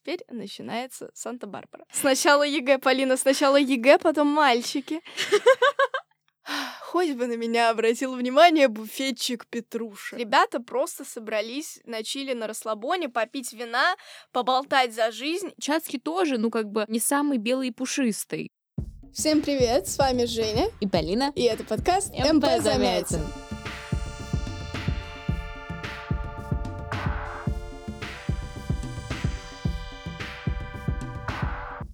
теперь начинается Санта-Барбара. Сначала ЕГЭ, Полина, сначала ЕГЭ, потом мальчики. Хоть бы на меня обратил внимание буфетчик Петруша. Ребята просто собрались на чилле на расслабоне, попить вина, поболтать за жизнь. Чацкий тоже, ну, как бы, не самый белый и пушистый. Всем привет, с вами Женя И Полина. и это подкаст МП Замятин.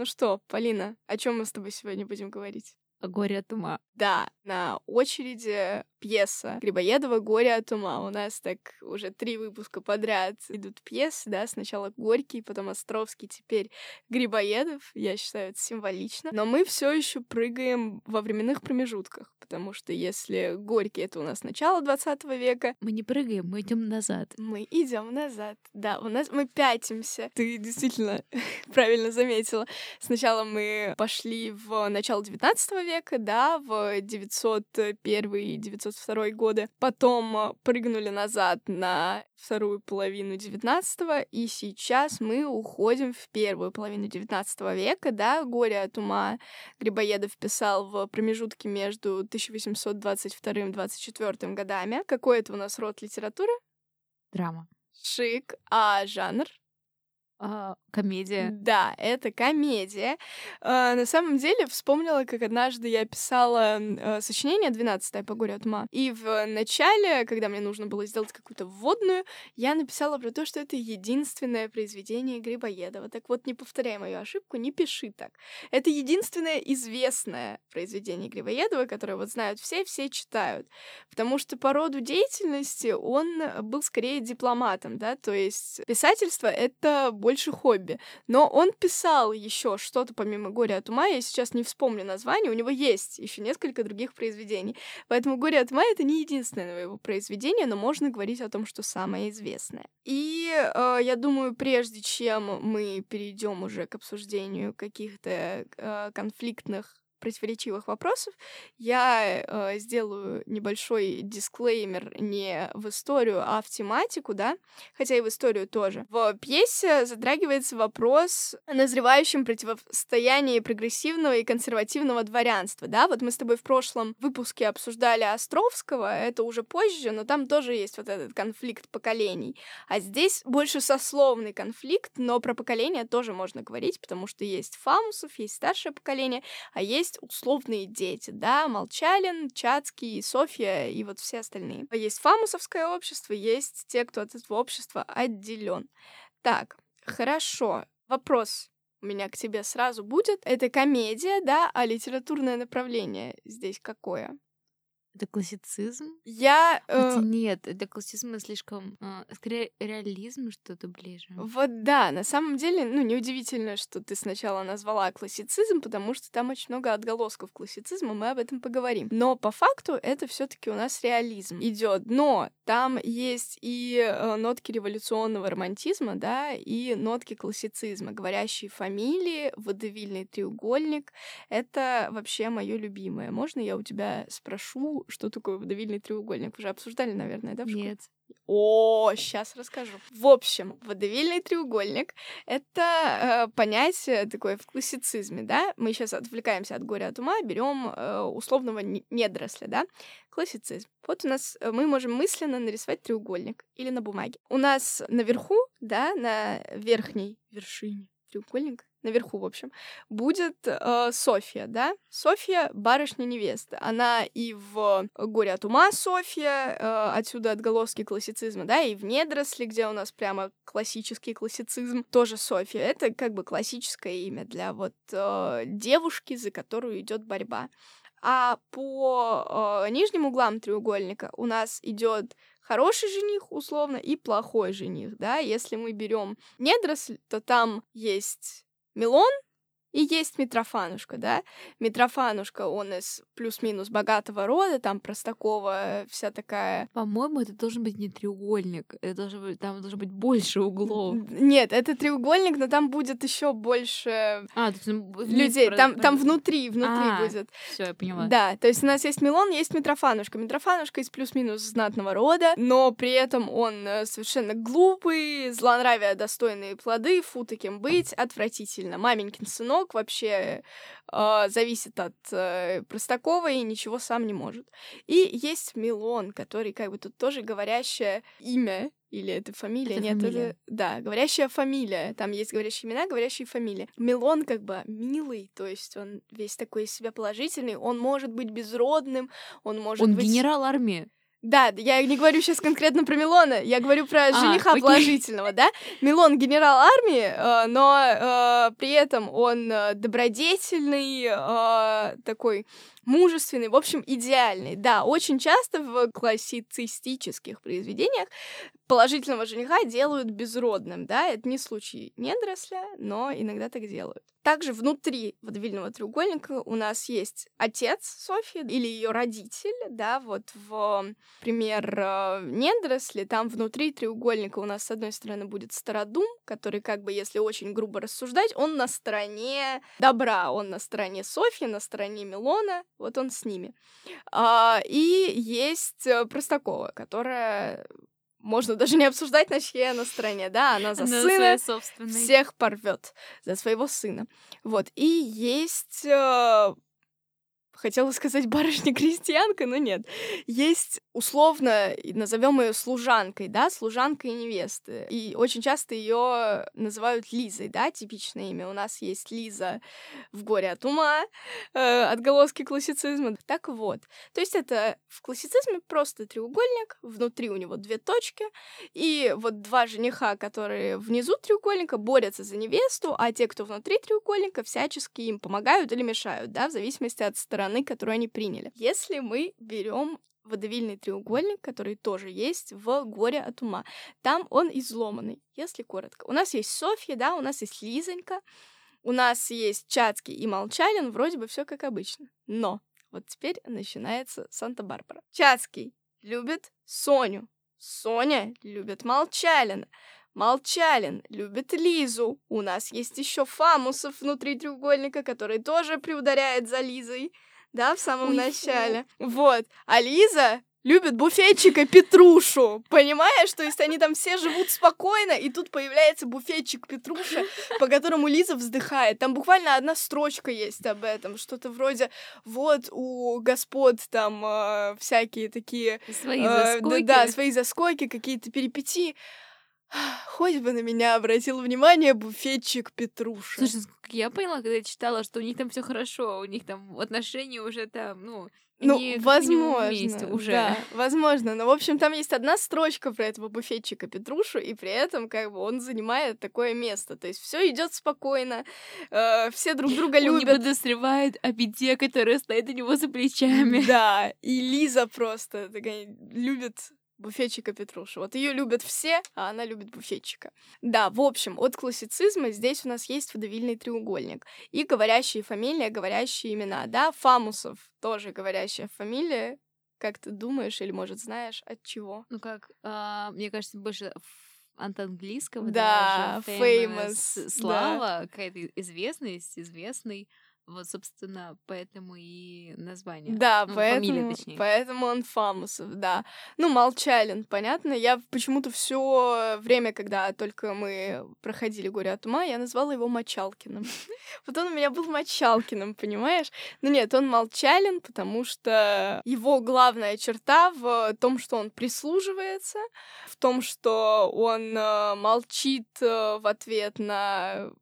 Ну что, Полина, о чем мы с тобой сегодня будем говорить? О горе от ума. Да, на очереди пьеса Грибоедова «Горе от ума». У нас так уже три выпуска подряд идут пьесы, да, сначала Горький, потом Островский, теперь Грибоедов. Я считаю, это символично. Но мы все еще прыгаем во временных промежутках, потому что если Горький — это у нас начало 20 века, Мы не прыгаем, мы идем назад. мы идем назад. Да, у нас мы пятимся. Ты действительно правильно заметила. Сначала мы пошли в начало 19 века, да, в 901 и 902 годы. Потом э, прыгнули назад на вторую половину 19 и сейчас мы уходим в первую половину 19 века, да, «Горе от ума» Грибоедов писал в промежутке между 1822 и 24 годами. Какой это у нас род литературы? Драма. Шик. А жанр? А, комедия. Да, это комедия. А, на самом деле, вспомнила, как однажды я писала э, сочинение 12 по горю от ума. И в начале, когда мне нужно было сделать какую-то вводную, я написала про то, что это единственное произведение Грибоедова. Так вот, не повторяй мою ошибку, не пиши так. Это единственное известное произведение Грибоедова, которое вот знают все, все читают. Потому что по роду деятельности он был скорее дипломатом, да, то есть писательство — это больше хобби. Но он писал еще что-то помимо «Горя от ума», я сейчас не вспомню название, у него есть еще несколько других произведений. Поэтому «Горе от ума» — это не единственное его произведение, но можно говорить о том, что самое известное. И э, я думаю, прежде чем мы перейдем уже к обсуждению каких-то э, конфликтных противоречивых вопросов, я э, сделаю небольшой дисклеймер не в историю, а в тематику, да, хотя и в историю тоже. В пьесе затрагивается вопрос о назревающем противостоянии прогрессивного и консервативного дворянства, да, вот мы с тобой в прошлом выпуске обсуждали Островского, это уже позже, но там тоже есть вот этот конфликт поколений, а здесь больше сословный конфликт, но про поколение тоже можно говорить, потому что есть Фамусов, есть старшее поколение, а есть условные дети, да, Молчалин, Чацкий, Софья и вот все остальные. Есть фамусовское общество, есть те, кто от этого общества отделен. Так, хорошо. Вопрос у меня к тебе сразу будет. Это комедия, да, а литературное направление здесь какое? Это классицизм? Я... э, Хотя нет, это классицизм слишком... а, скорее, реализм что-то ближе. Вот да, на самом деле, ну, неудивительно, что ты сначала назвала классицизм, потому что там очень много отголосков классицизма, мы об этом поговорим. Но по факту это все таки у нас реализм идет. Но там есть и э, нотки революционного романтизма, да, и нотки классицизма. Говорящие фамилии, водевильный треугольник — это вообще мое любимое. Можно я у тебя спрошу, что такое водевильный треугольник? Уже обсуждали, наверное, да? в школе? Нет. О, сейчас расскажу. В общем, водевильный треугольник — это э, понятие такое в классицизме, да? Мы сейчас отвлекаемся от горя от ума, берем э, условного не- недоросля, да? Классицизм. Вот у нас э, мы можем мысленно нарисовать треугольник или на бумаге. У нас наверху, да, на верхней вершине треугольника, наверху, в общем, будет э, Софья, да? Софья — барышня-невеста. Она и в «Горе от ума» Софья, э, отсюда отголоски классицизма, да, и в «Недросли», где у нас прямо классический классицизм, тоже Софья. Это как бы классическое имя для вот э, девушки, за которую идет борьба. А по э, нижним углам треугольника у нас идет хороший жених, условно, и плохой жених, да. Если мы берем недоросль, то там есть Милон, и есть Митрофанушка, да? Митрофанушка, он из плюс-минус богатого рода, там Простакова вся такая... По-моему, это должен быть не треугольник, это должен быть, там должно быть больше углов. Нет, это треугольник, но там будет еще больше а, людей. Про... Там, там внутри, внутри а, будет. Все, я поняла. Да, то есть у нас есть Милон, есть Митрофанушка. Митрофанушка из плюс-минус знатного рода, но при этом он э, совершенно глупый, злонравия достойные плоды, фу таким быть, отвратительно. Маменькин сынок, сынок вообще э, зависит от э, Простакова и ничего сам не может. И есть Милон, который как бы тут тоже говорящее имя, или это фамилия? Это Нет, фамилия. это... Да, говорящая фамилия. Там есть говорящие имена, говорящие фамилии. Милон как бы милый, то есть он весь такой из себя положительный, он может быть безродным, он может он быть... генерал армии. Да, я не говорю сейчас конкретно про Милона, я говорю про А, жениха окей. положительного, да? Милон генерал армии, э, но э, при этом он э, добродетельный, такой мужественный, в общем, идеальный. Да, очень часто в классицистических произведениях положительного жениха делают безродным, да, это не случай недоросля, но иногда так делают. Также внутри водовильного треугольника у нас есть отец Софьи или ее родитель, да, вот в пример э, недоросли, там внутри треугольника у нас с одной стороны будет стародум, который как бы, если очень грубо рассуждать, он на стороне добра, он на стороне Софьи, на стороне Милона, вот он с ними. А, и есть э, Простакова, которая можно даже не обсуждать, на чьей она стороне, да, она за Она сына всех порвет, за своего сына. Вот, и есть э, хотела сказать барышня-крестьянка, но нет. Есть условно, назовем ее служанкой, да, служанка и невесты. И очень часто ее называют Лизой, да, типичное имя. У нас есть Лиза в горе от ума, э, отголоски классицизма. Так вот, то есть это в классицизме просто треугольник, внутри у него две точки, и вот два жениха, которые внизу треугольника, борются за невесту, а те, кто внутри треугольника, всячески им помогают или мешают, да, в зависимости от стороны, которую они приняли. Если мы берем водовильный треугольник, который тоже есть в «Горе от ума». Там он изломанный, если коротко. У нас есть Софья, да, у нас есть Лизонька, у нас есть Чацкий и Молчалин, вроде бы все как обычно. Но вот теперь начинается Санта-Барбара. Чацкий любит Соню, Соня любит Молчалина. Молчалин любит Лизу. У нас есть еще Фамусов внутри треугольника, который тоже приударяет за Лизой, да, в самом Ой, фу. начале. Вот. А Лиза любит буфетчика Петрушу. Понимаешь? То есть они там все живут спокойно, и тут появляется буфетчик Петруша, по которому Лиза вздыхает. Там буквально одна строчка есть об этом. Что-то вроде вот у господ там э, всякие такие... Свои э, заскоки. Да, да, свои заскоки, какие-то перипетии. Хоть бы на меня обратил внимание буфетчик Петруша. Слушай, насколько я поняла, когда я читала, что у них там все хорошо, у них там отношения уже там, ну, ну, они как возможно, вместе уже. да, возможно. Но, в общем, там есть одна строчка про этого буфетчика Петрушу, и при этом, как бы, он занимает такое место. То есть все идет спокойно, э, все друг друга Он не любят. подозревает о беде, которая стоит у него за плечами. Да, и Лиза просто такая любит буфетчика Петрушу. Вот ее любят все, а она любит буфетчика. Да, в общем, от классицизма здесь у нас есть водовильный треугольник. И говорящие фамилии, говорящие имена. Да, Фамусов тоже говорящая фамилия. Как ты думаешь или, может, знаешь, от чего? Ну как, а, мне кажется, больше от английского Да, даже. famous, да. Слава, какая-то известность, известный. Вот, собственно, поэтому и название. Да, Ну, поэтому, фамилия, точнее. поэтому он Фамусов, да. Ну, Молчалин, понятно. Я почему-то все время, когда только мы проходили «Горе от ума», я назвала его Мочалкиным. Вот он у меня был Мочалкиным, понимаешь? Ну нет, он Молчалин, потому что его главная черта в том, что он прислуживается, в том, что он э, молчит э, в ответ на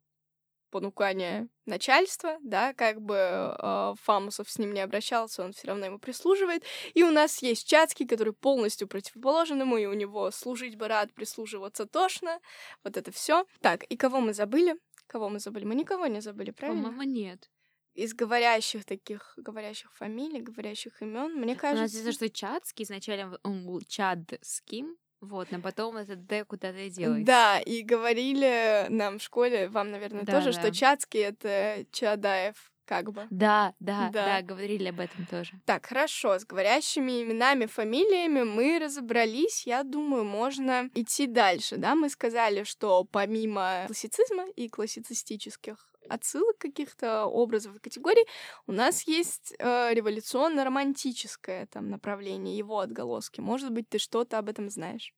понукание начальства, да, как бы э, Фамусов с ним не обращался, он все равно ему прислуживает. И у нас есть Чацкий, который полностью противоположен ему, и у него служить бы рад, прислуживаться тошно. Вот это все. Так, и кого мы забыли? Кого мы забыли? Мы никого не забыли, правильно? По-моему, нет. из говорящих таких, говорящих фамилий, говорящих имен, мне кажется... У нас из-за что Чадский, изначально он был Чадским, вот, но потом это Д куда-то делается. Да, и говорили нам в школе, вам, наверное, Да, тоже, да. что Чацкий — это Чадаев, как бы. Да, да, Да. да, говорили об этом тоже. Так, хорошо, с говорящими именами, фамилиями мы разобрались. Я думаю, можно идти дальше, да? Мы сказали, что помимо классицизма и классицистических отсылок каких-то образов и категорий, у нас есть э, революционно-романтическое там направление, его отголоски. Может быть, ты что-то об этом знаешь?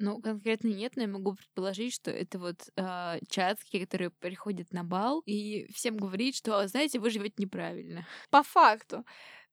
Ну, конкретно нет, но я могу предположить, что это вот э, Чацкий, который приходит на бал и всем говорит, что, знаете, вы живете неправильно. По факту.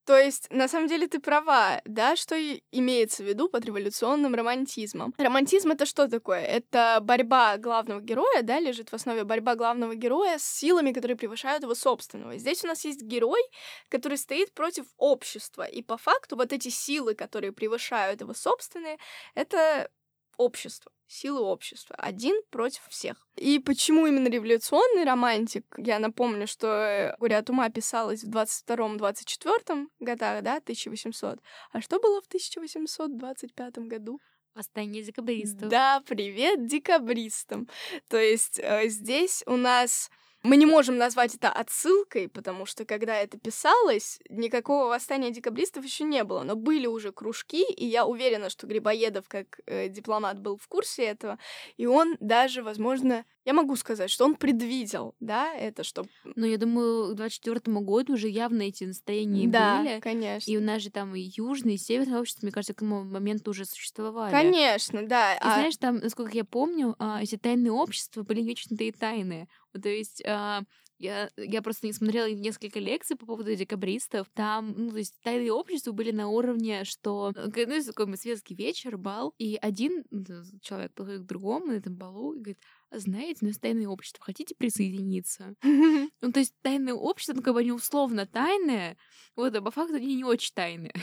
То есть, на самом деле, ты права, да, что имеется в виду под революционным романтизмом. Романтизм — это что такое? Это борьба главного героя, да, лежит в основе борьба главного героя с силами, которые превышают его собственного. Здесь у нас есть герой, который стоит против общества, и по факту вот эти силы, которые превышают его собственные, это общество, силы общества. Один против всех. И почему именно революционный романтик? Я напомню, что «Горе от ума» писалось в 22-24 годах, да, 1800. А что было в 1825 году? Восстание декабристов. Да, привет декабристам. То есть э, здесь у нас мы не можем назвать это отсылкой, потому что когда это писалось, никакого восстания декабристов еще не было, но были уже кружки, и я уверена, что Грибоедов как э, дипломат был в курсе этого, и он даже, возможно, я могу сказать, что он предвидел, да, это, что... Но я думаю, к 24 году уже явно эти настроения да, были. конечно. И у нас же там и южное, и северное общество, мне кажется, к этому моменту уже существовали. Конечно, да. И а- знаешь, там, насколько я помню, а, эти тайные общества были не очень-то и тайные. То есть а, я, я просто не смотрела несколько лекций по поводу декабристов. Там, ну, то есть тайные общества были на уровне, что э, ну, такой светский вечер, бал, и один ну, человек подходит к другому на этом балу и говорит, «А знаете, у нас тайное общество, хотите присоединиться? Ну, то есть тайное общество, ну, как бы они условно тайное, вот, а по факту они не очень тайные.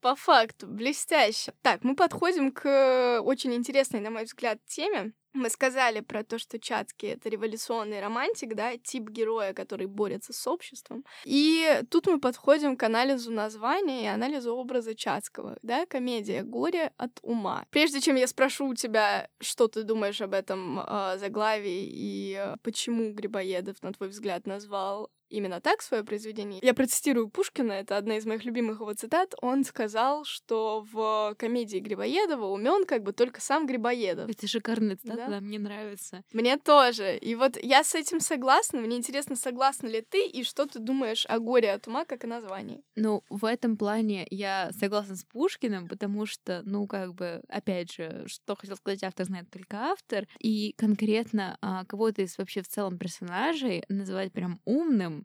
По факту, блестяще. Так, мы подходим к э, очень интересной, на мой взгляд, теме. Мы сказали про то, что Чацкий — это революционный романтик, да, тип героя, который борется с обществом. И тут мы подходим к анализу названия и анализу образа Чацкого, да, комедия «Горе от ума». Прежде чем я спрошу у тебя, что ты думаешь об этом э, заглавии и э, почему Грибоедов, на твой взгляд, назвал именно так свое произведение. Я процитирую Пушкина, это одна из моих любимых его цитат. Он сказал, что в комедии Грибоедова умен как бы только сам Грибоедов. Это шикарная цитата, Да. да, мне нравится. Мне тоже. И вот я с этим согласна. Мне интересно, согласна ли ты и что ты думаешь о горе от ума как о названии. Ну, в этом плане я согласна с Пушкиным, потому что, ну, как бы, опять же, что хотел сказать автор, знает только автор. И конкретно а, кого-то из вообще в целом персонажей называть прям умным,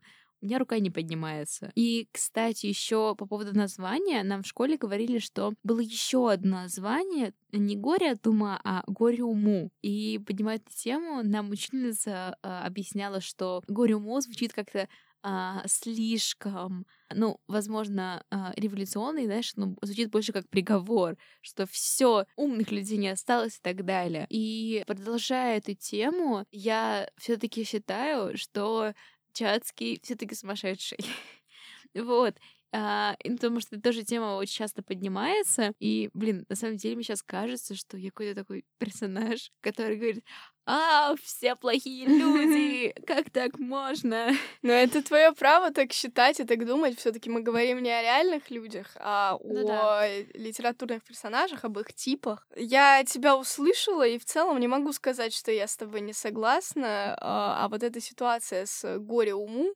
у меня рука не поднимается. И, кстати, еще по поводу названия, нам в школе говорили, что было еще одно название, не горе от ума, а горе уму. И поднимая эту тему, нам учительница а, объясняла, что горе уму звучит как-то а, слишком, ну, возможно, а, революционный, знаешь, ну, звучит больше как приговор, что все умных людей не осталось и так далее. И продолжая эту тему, я все-таки считаю, что Чацкий все-таки сумасшедший. Вот. А, потому что эта тоже тема очень часто поднимается. И, блин, на самом деле мне сейчас кажется, что я какой-то такой персонаж, который говорит, а, все плохие люди, как так можно? Но это твое право так считать и так думать. Все-таки мы говорим не о реальных людях, а Ну о да. литературных персонажах, об их типах. Я тебя услышала, и в целом не могу сказать, что я с тобой не согласна. А а вот эта ситуация с горе уму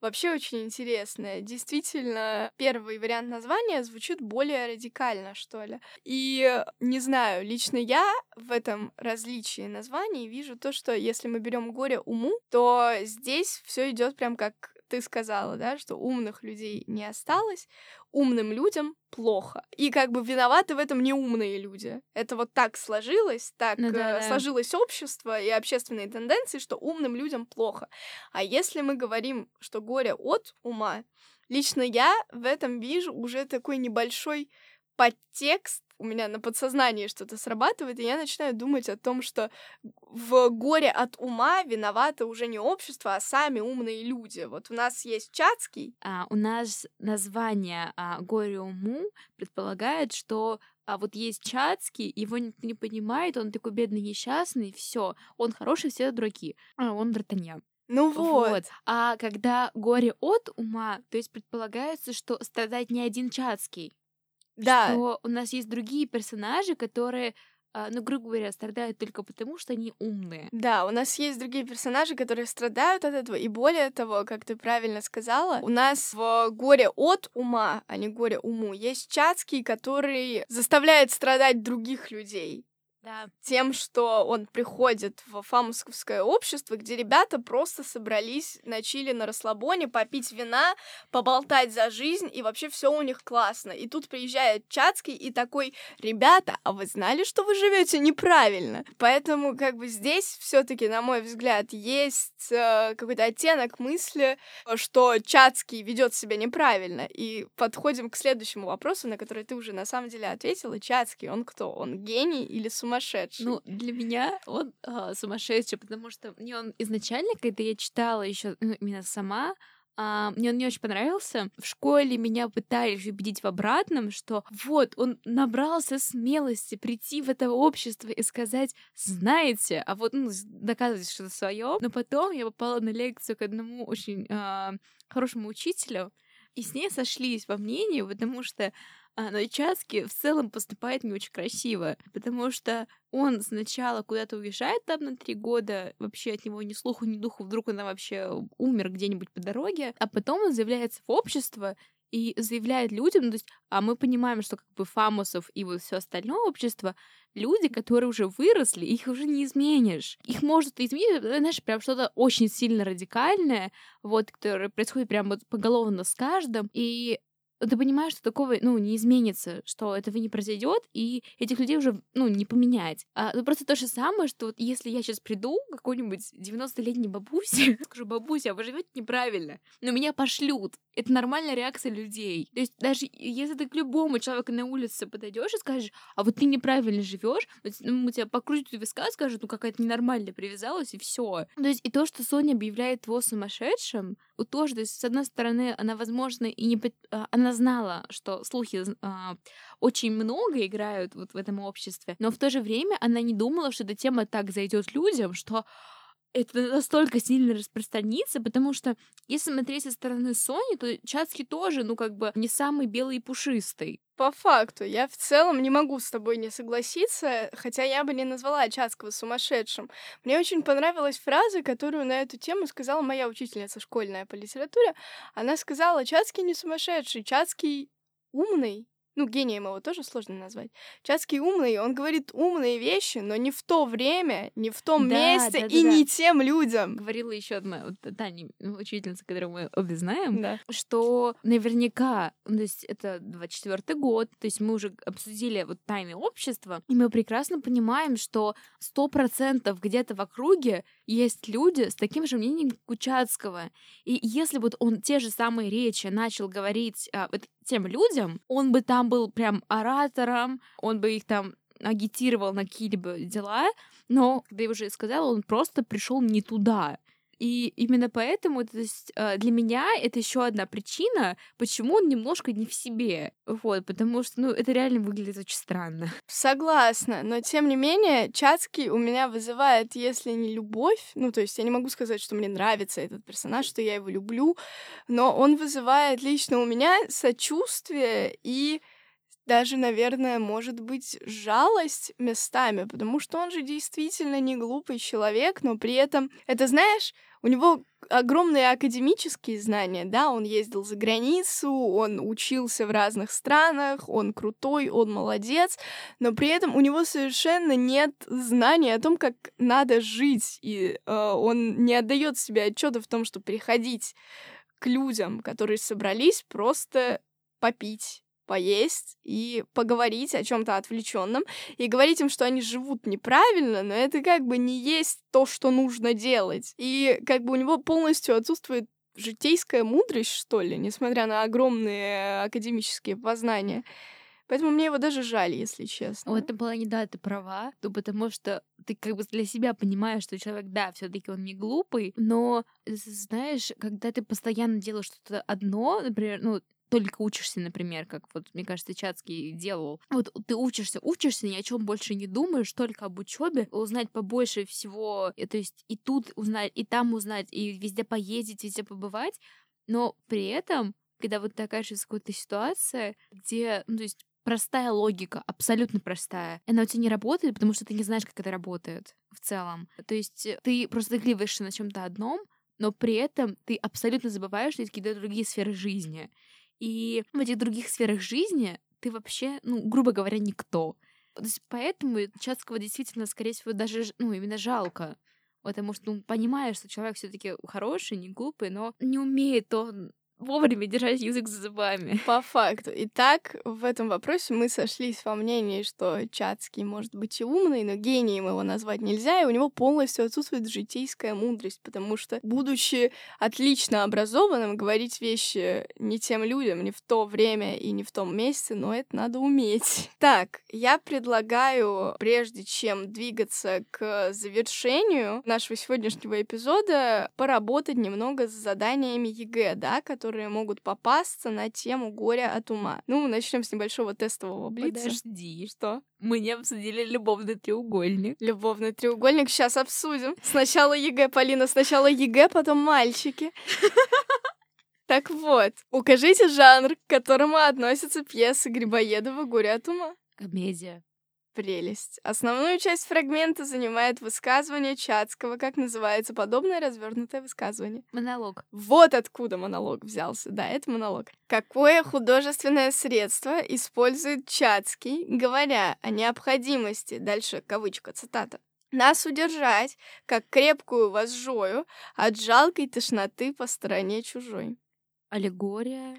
вообще очень интересная. Действительно, первый вариант названия звучит более радикально, что ли. И не знаю, лично я в этом различии названий вижу то, что если мы берем горе уму, то здесь все идет прям как ты сказала, да, что умных людей не осталось, умным людям плохо. И как бы виноваты в этом неумные люди. Это вот так сложилось, так Ну да, э, да. сложилось общество и общественные тенденции, что умным людям плохо. А если мы говорим, что горе от ума, лично я в этом вижу уже такой небольшой подтекст у меня на подсознании что-то срабатывает, и я начинаю думать о том, что в горе от ума виноваты уже не общество, а сами умные люди. Вот у нас есть Чацкий. А, у нас название а, «Горе уму» предполагает, что а вот есть Чацкий, его никто не понимает, он такой бедный, несчастный, все, он хороший, все дураки, а он Д'Артаньян. Ну вот. вот. А когда горе от ума, то есть предполагается, что страдает не один Чацкий. Да. Что у нас есть другие персонажи, которые а, ну, грубо говоря, страдают только потому, что они умные. Да, у нас есть другие персонажи, которые страдают от этого, и более того, как ты правильно сказала, у нас в горе от ума, а не горе уму, есть Чацкий, который заставляет страдать других людей. Да. Тем, что он приходит в фамусковское общество, где ребята просто собрались на чили на расслабоне, попить вина, поболтать за жизнь, и вообще все у них классно. И тут приезжает Чацкий и такой, ребята, а вы знали, что вы живете неправильно? Поэтому как бы здесь все-таки, на мой взгляд, есть э, какой-то оттенок мысли, что Чацкий ведет себя неправильно. И подходим к следующему вопросу, на который ты уже на самом деле ответила. Чацкий, он кто? Он гений или сумасшедший? Сумасшедший. Ну, для меня он а, сумасшедший, потому что мне он изначально, когда я читала еще ну, именно сама, а, мне он не очень понравился. В школе меня пытались убедить в обратном, что вот он набрался смелости прийти в это общество и сказать, знаете, а вот ну, доказывать что-то свое. Но потом я попала на лекцию к одному очень а, хорошему учителю, и с ней сошлись во мнении, потому что а, но Чацкий в целом поступает не очень красиво, потому что он сначала куда-то уезжает там на три года, вообще от него ни слуху, ни духу, вдруг он вообще умер где-нибудь по дороге, а потом он заявляется в общество и заявляет людям, ну, то есть, а мы понимаем, что как бы Фамусов и вот все остальное общество, люди, которые уже выросли, их уже не изменишь. Их может изменить, знаешь, прям что-то очень сильно радикальное, вот, которое происходит прям вот поголовно с каждым, и ты понимаешь, что такого, ну, не изменится, что этого не произойдет, и этих людей уже, ну, не поменять. А, ну, просто то же самое, что вот если я сейчас приду к какой-нибудь 90-летней бабусе, скажу, бабуся, а вы живете неправильно, но меня пошлют. Это нормальная реакция людей. То есть даже если ты к любому человеку на улице подойдешь и скажешь, а вот ты неправильно живешь, ну, тебя покрутят у виска, скажут, ну, какая-то ненормальная привязалась, и все. То есть и то, что Соня объявляет его сумасшедшим, тоже, то есть, с одной стороны, она, возможно, и не... А, она знала, что слухи а, очень много играют вот в этом обществе, но в то же время она не думала, что эта тема так зайдет людям, что это настолько сильно распространится, потому что если смотреть со стороны Сони, то Чацкий тоже, ну, как бы не самый белый и пушистый. По факту, я в целом не могу с тобой не согласиться, хотя я бы не назвала Чацкого сумасшедшим. Мне очень понравилась фраза, которую на эту тему сказала моя учительница школьная по литературе. Она сказала, Чацкий не сумасшедший, Чацкий умный, ну, гением его тоже сложно назвать. Чацкий умный, он говорит умные вещи, но не в то время, не в том да, месте да, и да, не тем людям. Говорила еще одна вот, Таня, учительница, которую мы обе знаем, да. что наверняка, то есть это 24 год, то есть мы уже обсудили вот тайны общества, и мы прекрасно понимаем, что сто процентов где-то в округе есть люди с таким же мнением, Чацкого. И если вот он те же самые речи начал говорить а, вот тем людям, он бы там был прям оратором, он бы их там агитировал на какие-либо дела, но, когда я уже сказала, он просто пришел не туда. И именно поэтому то есть, э, для меня это еще одна причина, почему он немножко не в себе. Вот, потому что, ну, это реально выглядит очень странно. Согласна, но тем не менее, Чацкий у меня вызывает, если не любовь, ну, то есть я не могу сказать, что мне нравится этот персонаж, что я его люблю, но он вызывает лично у меня сочувствие и даже, наверное, может быть жалость местами, потому что он же действительно не глупый человек, но при этом, это знаешь, у него огромные академические знания, да, он ездил за границу, он учился в разных странах, он крутой, он молодец, но при этом у него совершенно нет знаний о том, как надо жить, и э, он не отдает себе отчета в том, что приходить к людям, которые собрались, просто попить поесть и поговорить о чем-то отвлеченном и говорить им, что они живут неправильно, но это как бы не есть то, что нужно делать. И как бы у него полностью отсутствует житейская мудрость, что ли, несмотря на огромные академические познания. Поэтому мне его даже жаль, если честно. В этом плане, да, ты права, ну, потому что ты как бы для себя понимаешь, что человек, да, все таки он не глупый, но, знаешь, когда ты постоянно делаешь что-то одно, например, ну, только учишься, например, как вот, мне кажется, Чацкий делал. Вот ты учишься, учишься, ни о чем больше не думаешь, только об учебе, узнать побольше всего, и, то есть и тут узнать, и там узнать, и везде поездить, везде побывать, но при этом, когда вот ты окажешься в какой-то ситуации, где, ну, то есть простая логика, абсолютно простая. Она у тебя не работает, потому что ты не знаешь, как это работает в целом. То есть ты просто зацикливаешься на чем-то одном, но при этом ты абсолютно забываешь, что есть какие-то другие сферы жизни. И в этих других сферах жизни ты вообще, ну, грубо говоря, никто. То есть поэтому Чацкого действительно, скорее всего, даже, ну, именно жалко. Потому что, ну, понимаешь, что человек все таки хороший, не глупый, но не умеет он вовремя держать язык за зубами. По факту. Итак, в этом вопросе мы сошлись во мнении, что Чацкий может быть и умный, но гением его назвать нельзя, и у него полностью отсутствует житейская мудрость, потому что, будучи отлично образованным, говорить вещи не тем людям, не в то время и не в том месте, но это надо уметь. Так, я предлагаю, прежде чем двигаться к завершению нашего сегодняшнего эпизода, поработать немного с заданиями ЕГЭ, да, которые которые могут попасться на тему горя от ума. Ну, начнем с небольшого тестового блица. Подожди, что? Мы не обсудили любовный треугольник. Любовный треугольник сейчас обсудим. Сначала ЕГЭ, Полина, сначала ЕГЭ, потом мальчики. Так вот, укажите жанр, к которому относятся пьесы Грибоедова «Горе от ума». Комедия прелесть. Основную часть фрагмента занимает высказывание Чацкого. Как называется подобное развернутое высказывание? Монолог. Вот откуда монолог взялся. Да, это монолог. Какое художественное средство использует Чацкий, говоря о необходимости, дальше кавычка, цитата, нас удержать, как крепкую возжою, от жалкой тошноты по стороне чужой. Аллегория.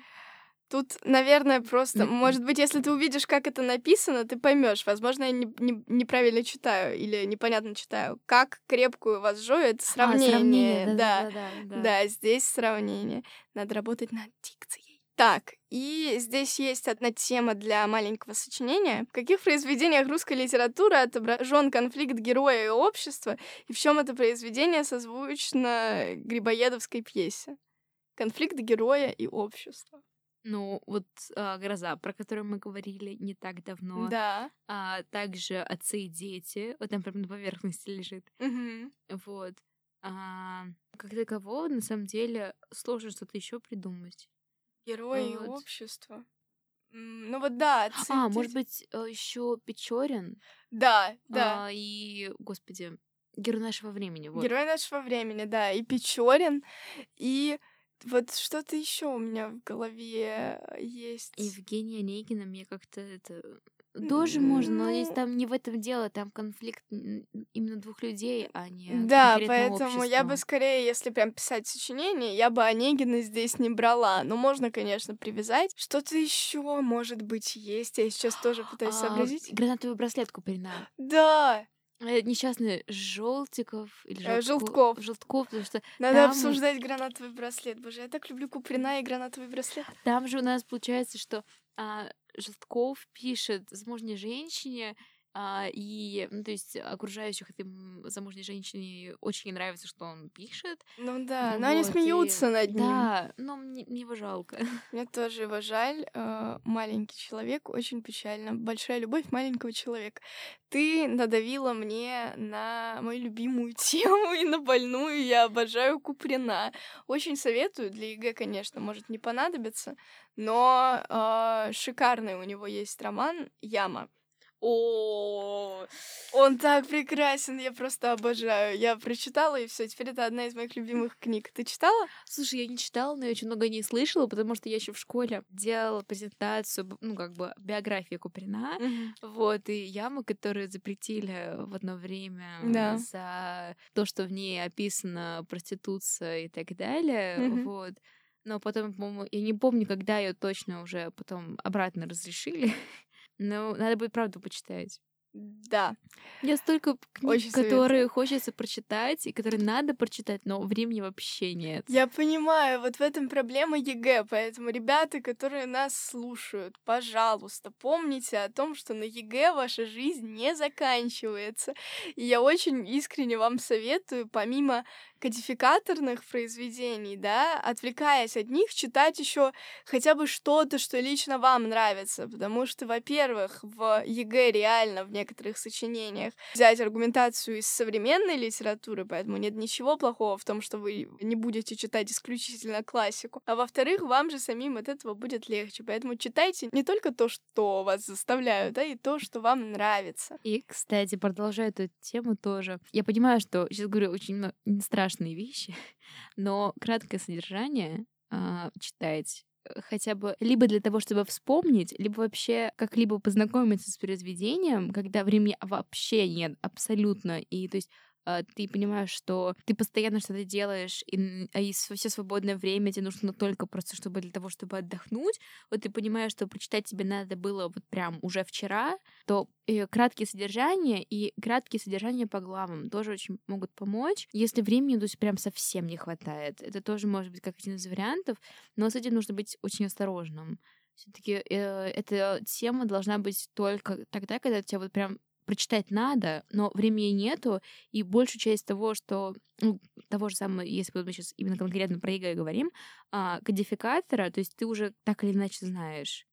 Тут, наверное, просто, может быть, если ты увидишь, как это написано, ты поймешь. Возможно, я не, не, неправильно читаю или непонятно читаю. Как крепкую вас жою, это сравнение. А, сравнение да, да, да, да, да. Да, здесь сравнение. Надо работать над дикцией. Так, и здесь есть одна тема для маленького сочинения. В каких произведениях русской литературы отображен конфликт героя и общества, и в чем это произведение созвучно Грибоедовской пьесе? Конфликт героя и общества. Ну, вот а, гроза, про которую мы говорили не так давно. Да. А также отцы и дети. Вот там прям на поверхности лежит. Угу. Вот. А, как такового, на самом деле, сложно что-то еще придумать. Герои вот. общества. Ну вот да, отцы А, дети. может быть, э, еще Печорин. Да, да. А, и, господи, герой нашего времени. Вот. Герой нашего времени, да. И Печорин, и вот что-то еще у меня в голове есть. Евгения Онегина мне как-то это тоже можно, но здесь ну там не в этом дело, там конфликт именно двух людей, а не Да, поэтому общества. я бы скорее, если прям писать сочинение, я бы Онегина здесь не брала. Но можно, конечно, привязать. Что-то еще, может быть, есть. Я сейчас тоже пытаюсь а, сообразить. Гранатовый браслет Куперина. Да, Э, несчастный Желтиков или э, Желтков. Желтков, потому что Надо там... обсуждать гранатовый браслет. Боже, я так люблю Куприна и гранатовый браслет. Там же у нас получается, что а, Желтков пишет замужней женщине, и, ну, то есть, окружающих этой замужней женщине очень нравится, что он пишет. Ну да, вот, но они смеются и... над ним. Да, но мне, мне его жалко. Мне тоже его жаль. Э, маленький человек, очень печально. Большая любовь маленького человека. Ты надавила мне на мою любимую тему и на больную. Я обожаю Куприна. Очень советую. Для ЕГЭ, конечно, может не понадобиться, но э, шикарный у него есть роман «Яма». О, он так прекрасен, я просто обожаю. Я прочитала и все. Теперь это одна из моих любимых книг. Ты читала? Слушай, я не читала, но я очень много не слышала, потому что я еще в школе делала презентацию, ну как бы биографии Куприна, mm-hmm. вот и яму, которую запретили в одно время да. за то, что в ней описана проституция и так далее, mm-hmm. вот. Но потом, по-моему, я не помню, когда ее точно уже потом обратно разрешили. Ну, надо будет правду почитать. Да. Я столько книг, Очень которые советую. хочется прочитать и которые надо прочитать, но времени вообще нет. Я понимаю, вот в этом проблема ЕГЭ, поэтому ребята, которые нас слушают, пожалуйста, помните о том, что на ЕГЭ ваша жизнь не заканчивается. И я очень искренне вам советую, помимо кодификаторных произведений, да, отвлекаясь от них, читать еще хотя бы что-то, что лично вам нравится, потому что, во-первых, в ЕГЭ реально в некоторых сочинениях взять аргументацию из современной литературы, поэтому нет ничего плохого в том, что вы не будете читать исключительно классику, а во-вторых, вам же самим от этого будет легче, поэтому читайте не только то, что вас заставляют, да, и то, что вам нравится. И, кстати, продолжая эту тему тоже. Я понимаю, что сейчас говорю очень страшные вещи, но краткое содержание а, читать хотя бы либо для того, чтобы вспомнить, либо вообще как-либо познакомиться с произведением, когда времени вообще нет абсолютно. И то есть ты понимаешь, что ты постоянно что-то делаешь, и, а и с- все свободное время тебе нужно только просто чтобы для того, чтобы отдохнуть. Вот ты понимаешь, что прочитать тебе надо было вот прям уже вчера, то э, краткие содержания и краткие содержания по главам тоже очень могут помочь. Если времени, то есть прям совсем не хватает, это тоже может быть как один из вариантов, но с этим нужно быть очень осторожным. Все-таки эта тема должна быть только тогда, когда тебе вот прям прочитать надо, но времени нету, и большую часть того, что ну, того же самого, если мы сейчас именно конкретно про ЕГЭ говорим, а, кодификатора, то есть ты уже так или иначе знаешь.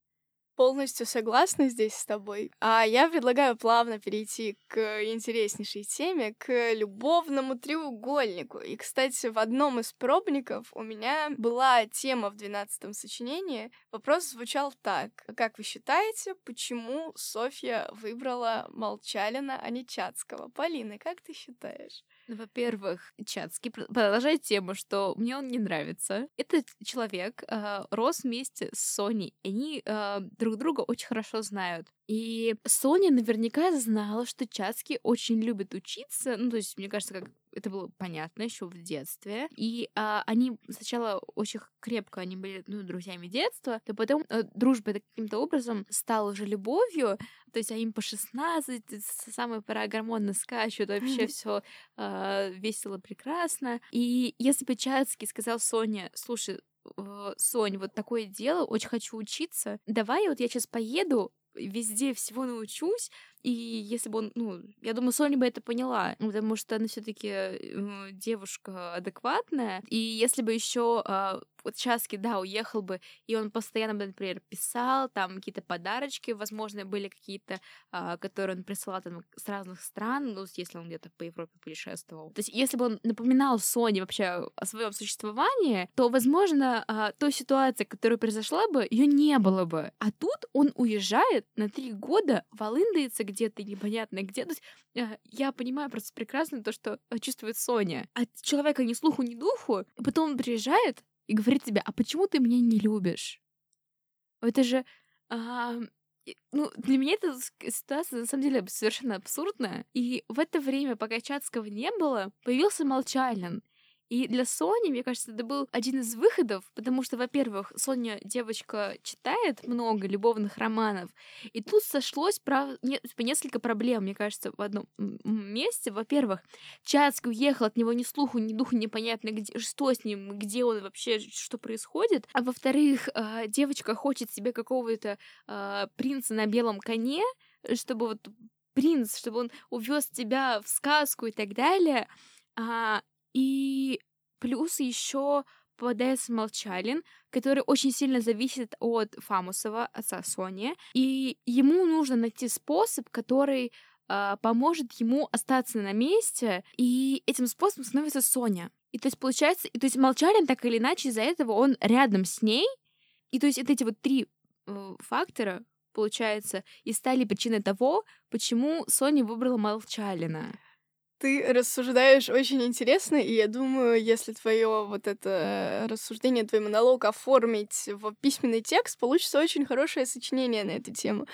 Полностью согласна здесь с тобой. А я предлагаю плавно перейти к интереснейшей теме, к любовному треугольнику. И, кстати, в одном из пробников у меня была тема в двенадцатом сочинении. Вопрос звучал так. Как вы считаете, почему Софья выбрала Молчалина, а не Чацкого? Полина, как ты считаешь? Ну, Во-первых, Чацкий пр- продолжает тему, что мне он не нравится. Этот человек э, рос вместе с Соней, они э, друг друга очень хорошо знают. И Соня наверняка знала, что Чацкий очень любит учиться. Ну, то есть, мне кажется, как это было понятно еще в детстве. И а, они сначала очень крепко они были ну, друзьями детства, то потом э, дружба это каким-то образом стала уже любовью. То есть, а им по 16, с- самая пора гормоны скачут, вообще все весело, прекрасно. И если бы Чацкий сказал Соне, слушай, э, Сонь, вот такое дело, очень хочу учиться, давай вот я сейчас поеду, везде всего научусь, и если бы он, ну, я думаю, Соня бы это поняла, потому что она все-таки девушка адекватная, и если бы еще вот Часки, да, уехал бы, и он постоянно бы, например, писал, там какие-то подарочки, возможно, были какие-то, а, которые он присылал там с разных стран, ну, если он где-то по Европе путешествовал. То есть, если бы он напоминал Соне вообще о своем существовании, то, возможно, а, той ситуации, которая произошла бы, ее не было бы. А тут он уезжает на три года, волындается где-то непонятно где. То есть, а, я понимаю просто прекрасно то, что чувствует Соня. От человека ни слуху, ни духу, и потом он приезжает, и говорит тебе, а почему ты меня не любишь? Это же... А, ну, для меня эта ситуация на самом деле совершенно абсурдная. И в это время, пока Чацкого не было, появился Молчалин. И для Сони, мне кажется, это был один из выходов, потому что, во-первых, Соня девочка читает много любовных романов, и тут сошлось прав... не... несколько проблем, мне кажется, в одном месте. Во-первых, Чацкий уехал, от него ни слуху, ни духу непонятно, где... что с ним, где он вообще, что происходит. А во-вторых, девочка хочет себе какого-то принца на белом коне, чтобы вот принц, чтобы он увез тебя в сказку и так далее. И плюс еще попадается Молчалин, который очень сильно зависит от Фамусова, отца Сони, и ему нужно найти способ, который э, поможет ему остаться на месте, и этим способом становится Соня. И то есть получается, и то есть Молчалин так или иначе из-за этого он рядом с ней, и то есть это эти вот три э, фактора, получается, и стали причиной того, почему Соня выбрала Молчалина. Ты рассуждаешь очень интересно, и я думаю, если твое вот это рассуждение, твой монолог оформить в письменный текст, получится очень хорошее сочинение на эту тему.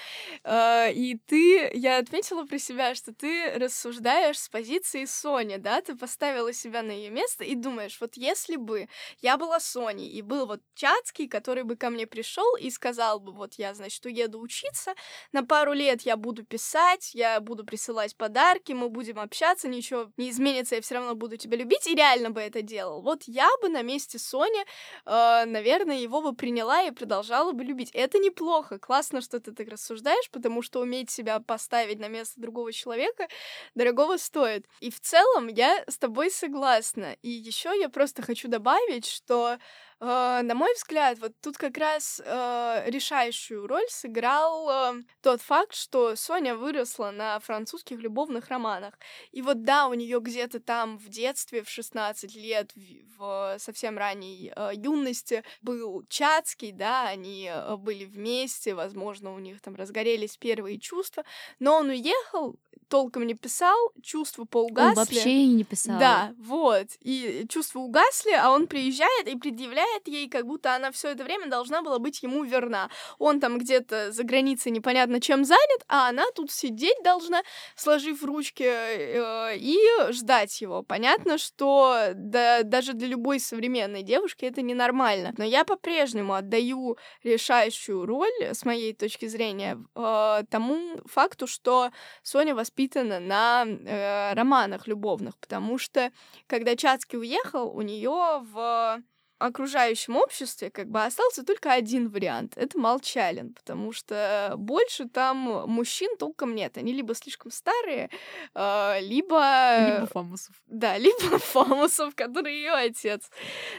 А, и ты, я отметила про себя, что ты рассуждаешь с позиции Сони, да, ты поставила себя на ее место и думаешь, вот если бы я была Соней, и был вот Чацкий, который бы ко мне пришел и сказал бы, вот я, значит, уеду учиться, на пару лет я буду писать, я буду присылать подарки, мы будем общаться, ничего не изменится, я все равно буду тебя любить, и реально бы это делал. Вот я бы на месте Сони, э, наверное, его бы приняла и продолжала бы любить. Это неплохо, классно, что ты так рассуждаешь, потому что уметь себя поставить на место другого человека дорогого стоит. И в целом я с тобой согласна. И еще я просто хочу добавить, что на мой взгляд, вот тут как раз э, решающую роль сыграл э, тот факт, что Соня выросла на французских любовных романах. И вот да, у нее где-то там в детстве, в 16 лет, в, в совсем ранней э, юности был Чацкий, да, они э, были вместе, возможно, у них там разгорелись первые чувства, но он уехал, толком не писал, чувства поугасли. Он вообще не писал. Да, вот. И чувства угасли, а он приезжает и предъявляет ей, как будто она все это время должна была быть ему верна. Он там где-то за границей непонятно чем занят, а она тут сидеть должна, сложив ручки э, и ждать его. Понятно, что да, даже для любой современной девушки это ненормально. Но я по-прежнему отдаю решающую роль, с моей точки зрения, э, тому факту, что Соня воспитана на э, романах любовных, потому что когда Чацкий уехал, у нее в окружающем обществе как бы остался только один вариант. Это Молчалин, потому что больше там мужчин толком нет. Они либо слишком старые, э, либо... Либо Фамусов. Да, либо Фамусов, который ее отец.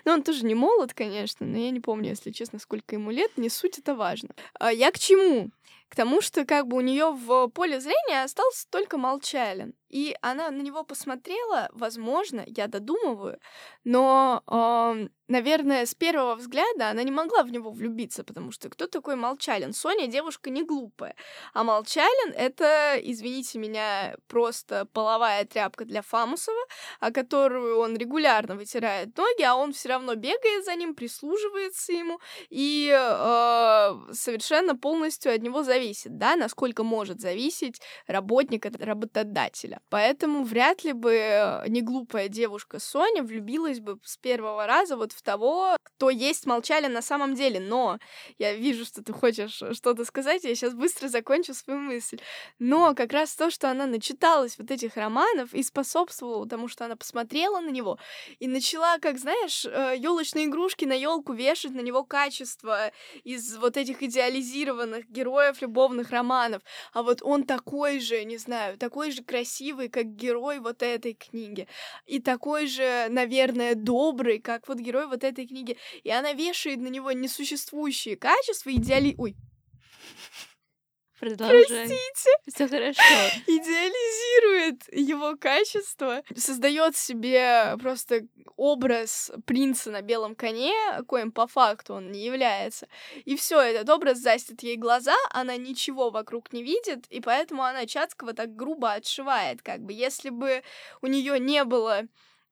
Но он тоже не молод, конечно, но я не помню, если честно, сколько ему лет. Не суть это важно. А я к чему? К тому, что как бы у нее в поле зрения остался только Молчалин. И она на него посмотрела, возможно, я додумываю, но, э, наверное, с первого взгляда она не могла в него влюбиться, потому что кто такой Молчалин? Соня девушка не глупая, а Молчалин — это, извините меня, просто половая тряпка для Фамусова, о которую он регулярно вытирает ноги, а он все равно бегает за ним, прислуживается ему и э, совершенно полностью от него зависит, да, насколько может зависеть работник от работодателя. Поэтому вряд ли бы э, не глупая девушка Соня влюбилась бы с первого раза вот в того, кто есть молчали на самом деле. Но я вижу, что ты хочешь что-то сказать, я сейчас быстро закончу свою мысль. Но как раз то, что она начиталась вот этих романов и способствовала тому, что она посмотрела на него и начала, как знаешь, елочные э, игрушки на елку вешать на него качество из вот этих идеализированных героев любовных романов. А вот он такой же, не знаю, такой же красивый красивый, как герой вот этой книги. И такой же, наверное, добрый, как вот герой вот этой книги. И она вешает на него несуществующие качества, идеали... Ой, Продолжай. Простите. Все хорошо. Идеализирует его качество, создает себе просто образ принца на белом коне, коим по факту он не является. И все, этот образ застит ей глаза, она ничего вокруг не видит, и поэтому она Чацкого так грубо отшивает. Как бы если бы у нее не было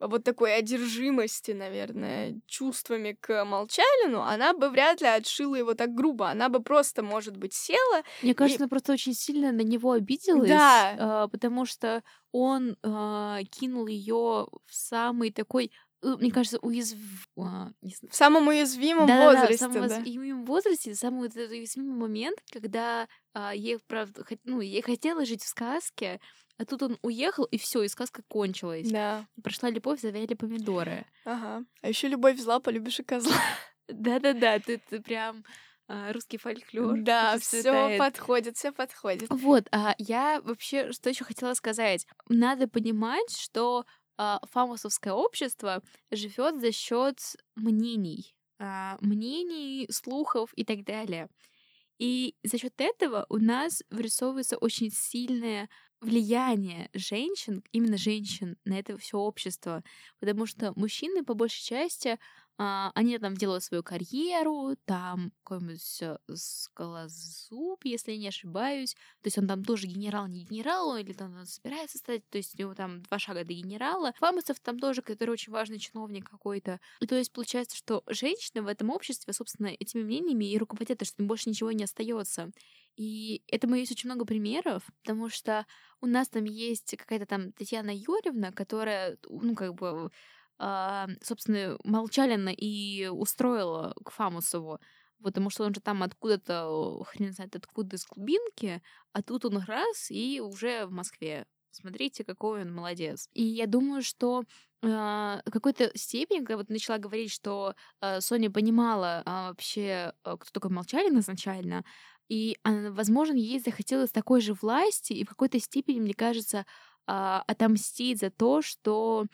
вот такой одержимости, наверное, чувствами к Молчалину, она бы вряд ли отшила его так грубо. Она бы просто, может быть, села. Мне кажется, и... она просто очень сильно на него обиделась, да. э, потому что он э, кинул ее в самый такой мне кажется, уязв... А, в самом уязвимом да, возрасте. Да, в самом да. уязвимом возрасте, самый вот этот уязвимый момент, когда а, ей, правда, ну, ей хотелось жить в сказке, а тут он уехал, и все, и сказка кончилась. Да. Прошла любовь, завяли помидоры. Ага. А еще любовь зла, полюбишь и козла. Да-да-да, ты, ты прям а, русский фольклор. Да, все подходит, все подходит. Вот, а я вообще что еще хотела сказать? Надо понимать, что фамусовское общество живет за счет мнений, а, мнений, слухов и так далее. И за счет этого у нас вырисовывается очень сильное влияние женщин, именно женщин, на это все общество. Потому что мужчины, по большей части, а, они там делают свою карьеру, там какой-нибудь скалозуб, если я не ошибаюсь. То есть он там тоже генерал, не генерал, или там он собирается стать, то есть у него там два шага до генерала. Фамусов там тоже, который очень важный чиновник какой-то. И то есть получается, что женщины в этом обществе, собственно, этими мнениями и руководят, что им больше ничего не остается. И этому есть очень много примеров, потому что у нас там есть какая-то там Татьяна Юрьевна, которая, ну, как бы а, собственно, Молчалина и устроила к Фамусову, потому что он же там откуда-то, хрен знает откуда, из глубинки, а тут он раз и уже в Москве. Смотрите, какой он молодец. И я думаю, что э, какой-то степени, когда вот начала говорить, что э, Соня понимала э, вообще, э, кто такой Молчалин изначально, и, возможно, ей захотелось такой же власти, и в какой-то степени, мне кажется, э, отомстить за то, что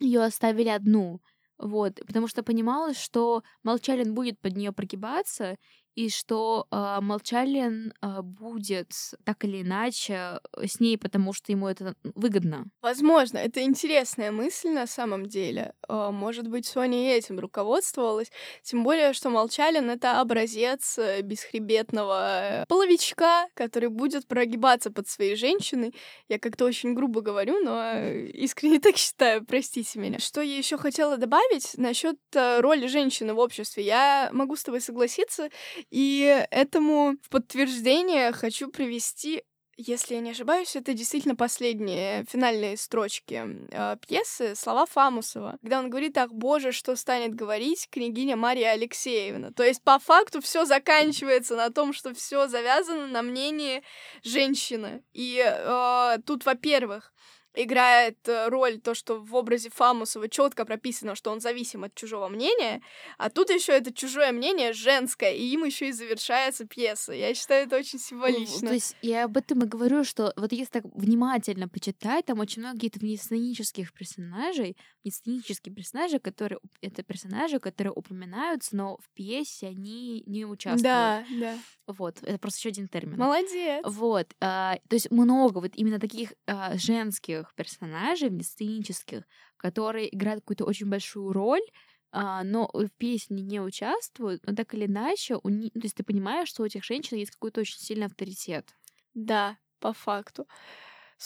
ее оставили одну. Вот, потому что понималось, что Молчалин будет под нее прогибаться, и что э, Молчалин э, будет так или иначе э, с ней, потому что ему это выгодно. Возможно, это интересная мысль на самом деле. Э, может быть, Соня этим руководствовалась. Тем более, что Молчалин — это образец э, бесхребетного половичка, который будет прогибаться под своей женщиной. Я как-то очень грубо говорю, но искренне так считаю, простите меня. Что я еще хотела добавить насчет роли женщины в обществе? Я могу с тобой согласиться. И этому в подтверждение хочу привести если я не ошибаюсь, это действительно последние финальные строчки э, пьесы слова Фамусова, когда он говорит: "Ах, Боже, что станет говорить княгиня Мария Алексеевна". То есть по факту все заканчивается на том, что все завязано на мнении женщины. И э, тут, во-первых, играет э, роль то, что в образе Фамусова четко прописано, что он зависим от чужого мнения, а тут еще это чужое мнение женское, и им еще и завершается пьеса. Я считаю, это очень символично. То есть я об этом и говорю, что вот если так внимательно почитать, там очень много каких-то внесценических персонажей, внесценические персонажи, которые это персонажи, которые упоминаются, но в пьесе они не участвуют. Да, да. Вот, это просто еще один термин. Молодец. Вот, а, то есть много вот именно таких а, женских персонажей, сценических, которые играют какую-то очень большую роль, а, но в песне не участвуют, но так или иначе, у них, то есть ты понимаешь, что у этих женщин есть какой-то очень сильный авторитет. Да, по факту.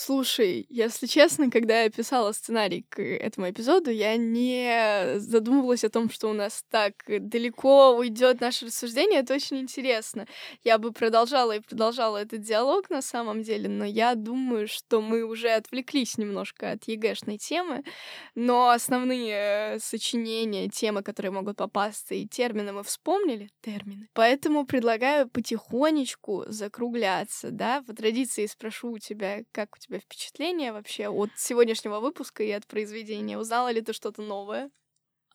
Слушай, если честно, когда я писала сценарий к этому эпизоду, я не задумывалась о том, что у нас так далеко уйдет наше рассуждение. Это очень интересно. Я бы продолжала и продолжала этот диалог на самом деле, но я думаю, что мы уже отвлеклись немножко от ЕГЭшной темы, но основные сочинения, темы, которые могут попасться, и термины мы вспомнили, термины. Поэтому предлагаю потихонечку закругляться, да? По традиции спрошу у тебя, как у тебя впечатления вообще от сегодняшнего выпуска и от произведения? Узнала ли ты что-то новое?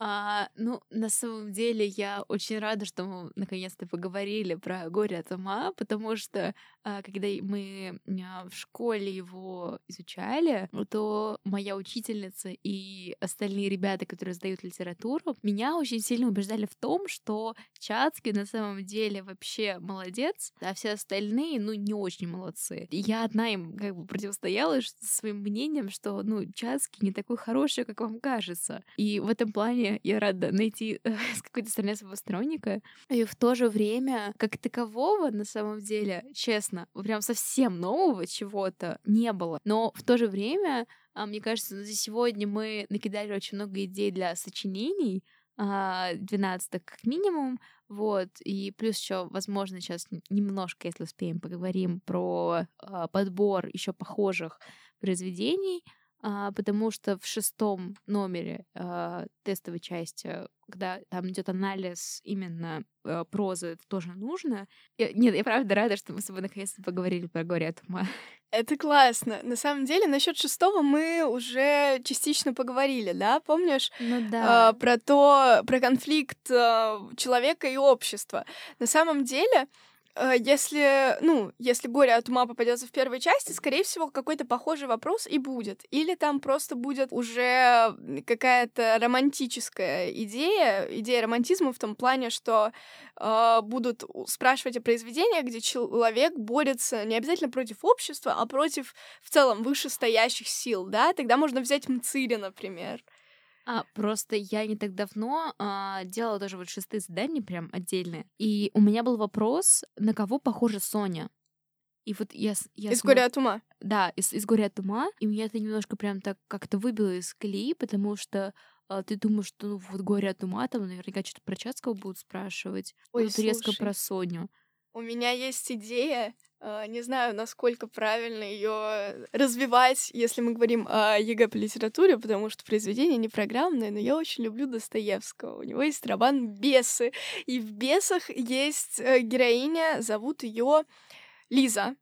А, ну, на самом деле, я очень рада, что мы наконец-то поговорили про горе от ума, потому что когда мы а, в школе его изучали, то моя учительница и остальные ребята, которые сдают литературу, меня очень сильно убеждали в том, что Чацкий на самом деле вообще молодец, а все остальные, ну, не очень молодцы. И я одна им как бы противостояла своим мнением, что, ну, Чацкий не такой хороший, как вам кажется. И в этом плане я рада найти э, с какой-то стороны своего сторонника. И в то же время, как такового, на самом деле, честно, прям совсем нового чего-то не было. Но в то же время, а, мне кажется, за сегодня мы накидали очень много идей для сочинений, 12 а, как минимум, вот, и плюс еще, возможно, сейчас немножко, если успеем, поговорим про а, подбор еще похожих произведений, потому что в шестом номере а, тестовой части, когда там идет анализ именно а, прозы, это тоже нужно. Я, нет, я правда рада, что мы с тобой наконец-то поговорили про горе от ума. Это классно. На самом деле, насчет шестого мы уже частично поговорили, да? Помнишь? Ну да. Э, про то, про конфликт э, человека и общества. На самом деле, Э, если, ну, если горе от ума попадется в первой части, скорее всего, какой-то похожий вопрос и будет. Или там просто будет уже какая-то романтическая идея, идея романтизма в том плане, что э, будут спрашивать о произведениях, где человек борется не обязательно против общества, а против в целом вышестоящих сил, да? Тогда можно взять Мцыри, например. А, просто я не так давно а, делала тоже вот шестые задания прям отдельные. И у меня был вопрос, на кого похожа Соня? И вот я... я из смо... горя от ума. Да, из, из горя от ума. И меня это немножко прям так как-то выбило из колеи, потому что а, ты думаешь, что ну вот горе от ума, там наверняка что-то про Чацкого будут спрашивать. Ой, вот резко про Соню. У меня есть идея, а, не знаю, насколько правильно ее развивать, если мы говорим о ЕГЭ по литературе, потому что произведение не программное, но я очень люблю Достоевского. У него есть роман «Бесы», и в «Бесах» есть э, героиня, зовут ее Лиза.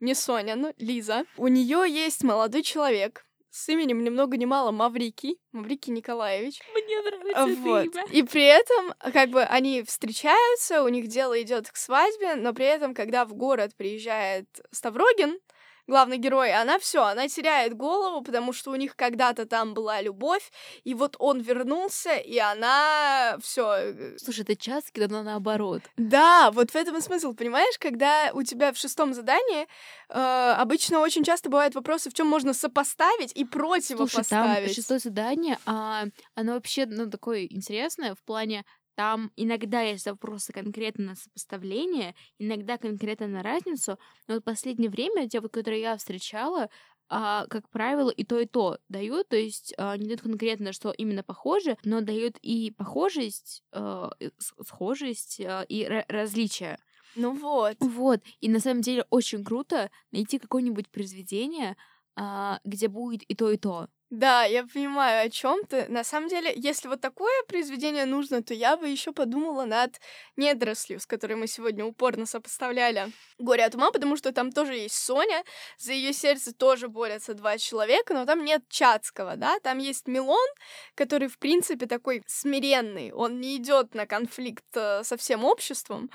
Не Соня, но Лиза. У нее есть молодой человек, с именем ни много ни мало Маврикий, Маврикий Николаевич. Мне нравится вот. это имя. И при этом, как бы, они встречаются, у них дело идет к свадьбе, но при этом, когда в город приезжает Ставрогин, главный герой, она все, она теряет голову, потому что у них когда-то там была любовь, и вот он вернулся, и она все. Э, Слушай, это час, когда наоборот. Да, вот в этом и смысл, понимаешь, когда у тебя в шестом задании э, обычно очень часто бывают вопросы, в чем можно сопоставить и противопоставить. Слушай, там шестое задание, а, оно вообще, ну, такое интересное в плане там иногда есть вопросы конкретно на сопоставление, иногда конкретно на разницу, но вот в последнее время те, которые я встречала, а, как правило, и то, и то дают, то есть а, не дают конкретно, что именно похоже, но дают и похожесть, а, схожесть а, и различия. Ну вот. Вот. И на самом деле очень круто найти какое-нибудь произведение, а, где будет и то, и то. Да, я понимаю, о чем ты. На самом деле, если вот такое произведение нужно, то я бы еще подумала над недорослью, с которой мы сегодня упорно сопоставляли горе от ума, потому что там тоже есть Соня, за ее сердце тоже борются два человека, но там нет Чацкого, да, там есть Милон, который, в принципе, такой смиренный, он не идет на конфликт э, со всем обществом,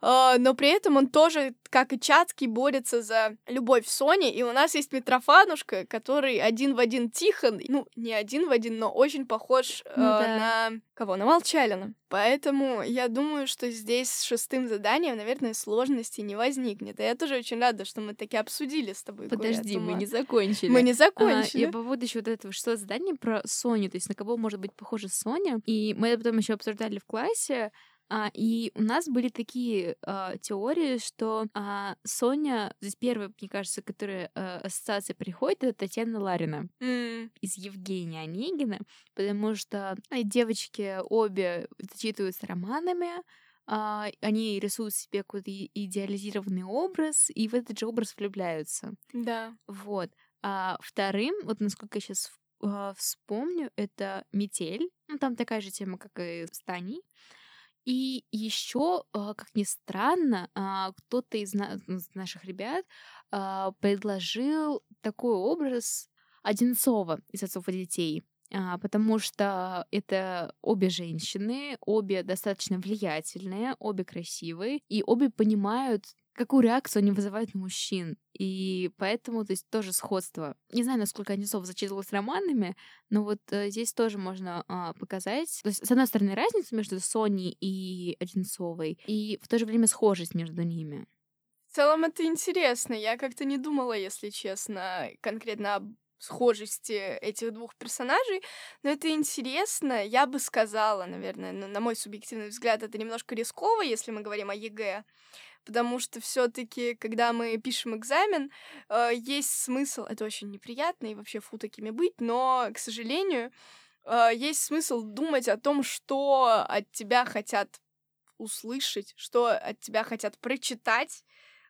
но при этом он тоже, как и Чацкий, борется за любовь Сони, и у нас есть Митрофанушка, который один в один Тихон, ну, не один в один, но очень похож ну, э, да. на кого? На Молчалина. Поэтому я думаю, что здесь с шестым заданием, наверное, сложностей не возникнет. И я тоже очень рада, что мы таки обсудили с тобой. Подожди, мы не закончили. Мы не закончили. А, и по поводу еще вот этого шестого задания про Соню, то есть на кого может быть похожа Соня. И мы это потом еще обсуждали в классе. А, и у нас были такие а, теории, что а, Соня, здесь первая, мне кажется, которая а, ассоциация приходит, это Татьяна Ларина mm. из Евгения Онегина, потому что девочки обе зачитываются романами, а, они рисуют себе какой-то идеализированный образ, и в этот же образ влюбляются. Да. Вот. А вторым, вот насколько я сейчас а, вспомню, это метель. Ну, там такая же тема, как и с Таней. И еще, а, как ни странно, а, кто-то из наших ребят а, предложил такой образ Одинцова из «Отцов и детей», потому что это обе женщины, обе достаточно влиятельные, обе красивые, и обе понимают какую реакцию они вызывают на мужчин. И поэтому, то есть, тоже сходство. Не знаю, насколько Одинцов зачитывалась романами, но вот э, здесь тоже можно э, показать. То есть, с одной стороны, разницу между Соней и Одинцовой, и в то же время схожесть между ними. В целом это интересно. Я как-то не думала, если честно, конкретно об схожести этих двух персонажей, но это интересно. Я бы сказала, наверное, на мой субъективный взгляд, это немножко рисково, если мы говорим о ЕГЭ, потому что все-таки, когда мы пишем экзамен, э, есть смысл, это очень неприятно и вообще фу такими быть, но, к сожалению, э, есть смысл думать о том, что от тебя хотят услышать, что от тебя хотят прочитать,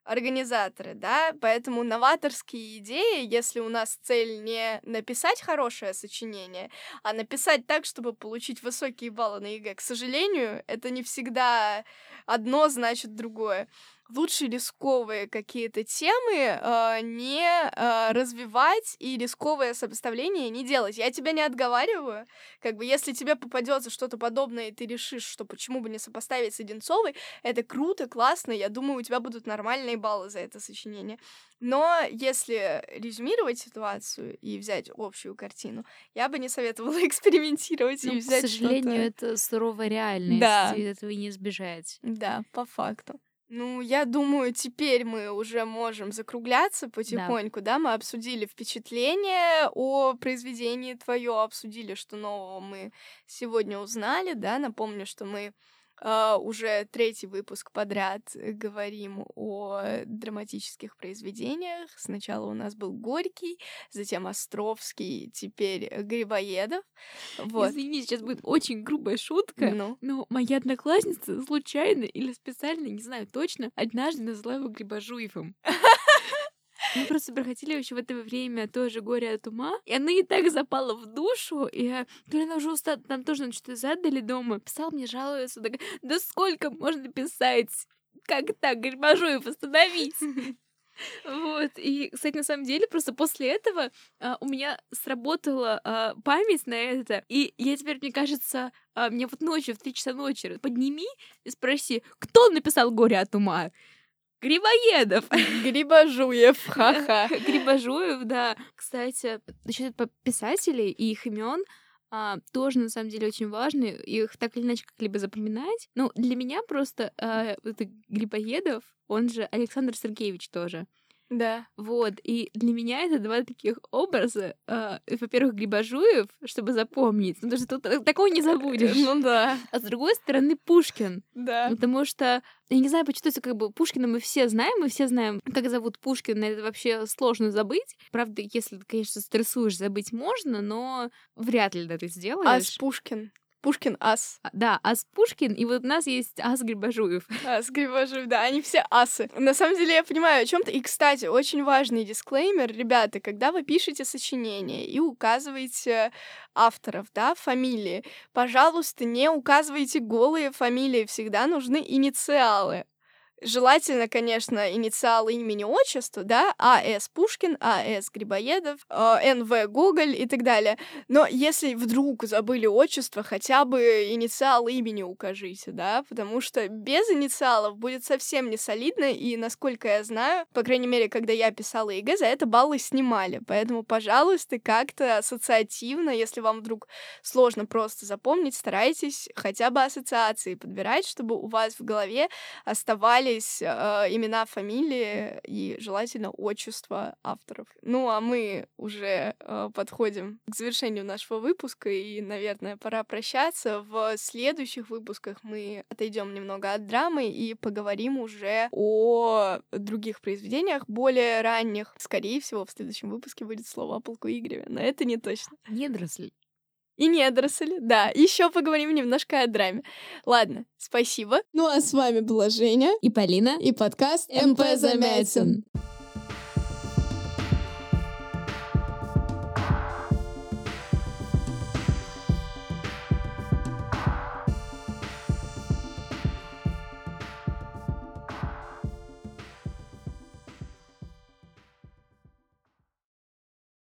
организаторы, да, поэтому новаторские идеи, если у нас цель не написать хорошее сочинение, а написать так, чтобы получить высокие баллы на ЕГЭ, к сожалению, это не всегда одно значит другое лучше рисковые какие-то темы э, не э, развивать и рисковое сопоставление не делать. Я тебя не отговариваю. Как бы, если тебе попадется что-то подобное, и ты решишь, что почему бы не сопоставить с Одинцовой, это круто, классно. Я думаю, у тебя будут нормальные баллы за это сочинение. Но если резюмировать ситуацию и взять общую картину, я бы не советовала экспериментировать ну, и взять К сожалению, это суровая реальность, да. и этого не избежать. Да, по факту. Ну, я думаю, теперь мы уже можем закругляться потихоньку, да? да? Мы обсудили впечатление о произведении твое, обсудили, что нового мы сегодня узнали, да? Напомню, что мы Uh, уже третий выпуск подряд говорим о драматических произведениях. Сначала у нас был Горький, затем Островский, теперь Грибоедов. Вот. Извини, сейчас будет очень грубая шутка, ну? но моя одноклассница случайно или специально, не знаю точно, однажды назвала его Грибожуевым. Мы просто проходили еще в это время тоже горе от ума, и она и так запала в душу, и я, то ли она уже устала, там тоже что-то задали дома, писал мне, жалуется, так, да сколько можно писать? Как так, Грибажуев, остановись! Вот, и, кстати, на самом деле, просто после этого а, у меня сработала а, память на это, и я теперь, мне кажется, а, мне вот ночью, в три часа ночи подними и спроси, кто написал «Горе от ума»? Грибоедов. Грибожуев, ха-ха. Грибожуев, да. Кстати, насчет писателей и их имен а, тоже на самом деле очень важны. Их так или иначе как-либо запоминать. Ну, для меня просто а, это Грибоедов, он же Александр Сергеевич тоже. Да. Вот, и для меня это два таких образа. Э, во-первых, Грибожуев, чтобы запомнить, ну, потому что тут такого не забудешь. Ну да. А с другой стороны, Пушкин. Да. Потому что, я не знаю, почему как бы Пушкина мы все знаем, мы все знаем, как зовут Пушкина, это вообще сложно забыть. Правда, если конечно, стрессуешь, забыть можно, но вряд ли это ты сделаешь. А с Пушкин? Пушкин ас. А, да, ас Пушкин, и вот у нас есть ас Грибожуев. Ас Грибожуев, да, они все асы. На самом деле я понимаю о чем то И, кстати, очень важный дисклеймер, ребята, когда вы пишете сочинение и указываете авторов, да, фамилии, пожалуйста, не указывайте голые фамилии, всегда нужны инициалы. Желательно, конечно, инициалы имени отчества, да, А.С. Пушкин, А.С. Грибоедов, э, Н.В. Гоголь и так далее. Но если вдруг забыли отчество, хотя бы инициал имени укажите, да, потому что без инициалов будет совсем не солидно, и, насколько я знаю, по крайней мере, когда я писала ЕГЭ, за это баллы снимали. Поэтому, пожалуйста, как-то ассоциативно, если вам вдруг сложно просто запомнить, старайтесь хотя бы ассоциации подбирать, чтобы у вас в голове оставались оставались э, имена, фамилии и желательно отчество авторов. Ну, а мы уже э, подходим к завершению нашего выпуска, и, наверное, пора прощаться. В следующих выпусках мы отойдем немного от драмы и поговорим уже о других произведениях, более ранних. Скорее всего, в следующем выпуске будет слово о полку Игореве, но это не точно. Недоросли и недоросли. Да, еще поговорим немножко о драме. Ладно, спасибо. Ну а с вами была Женя и Полина и подкаст МП Замятин.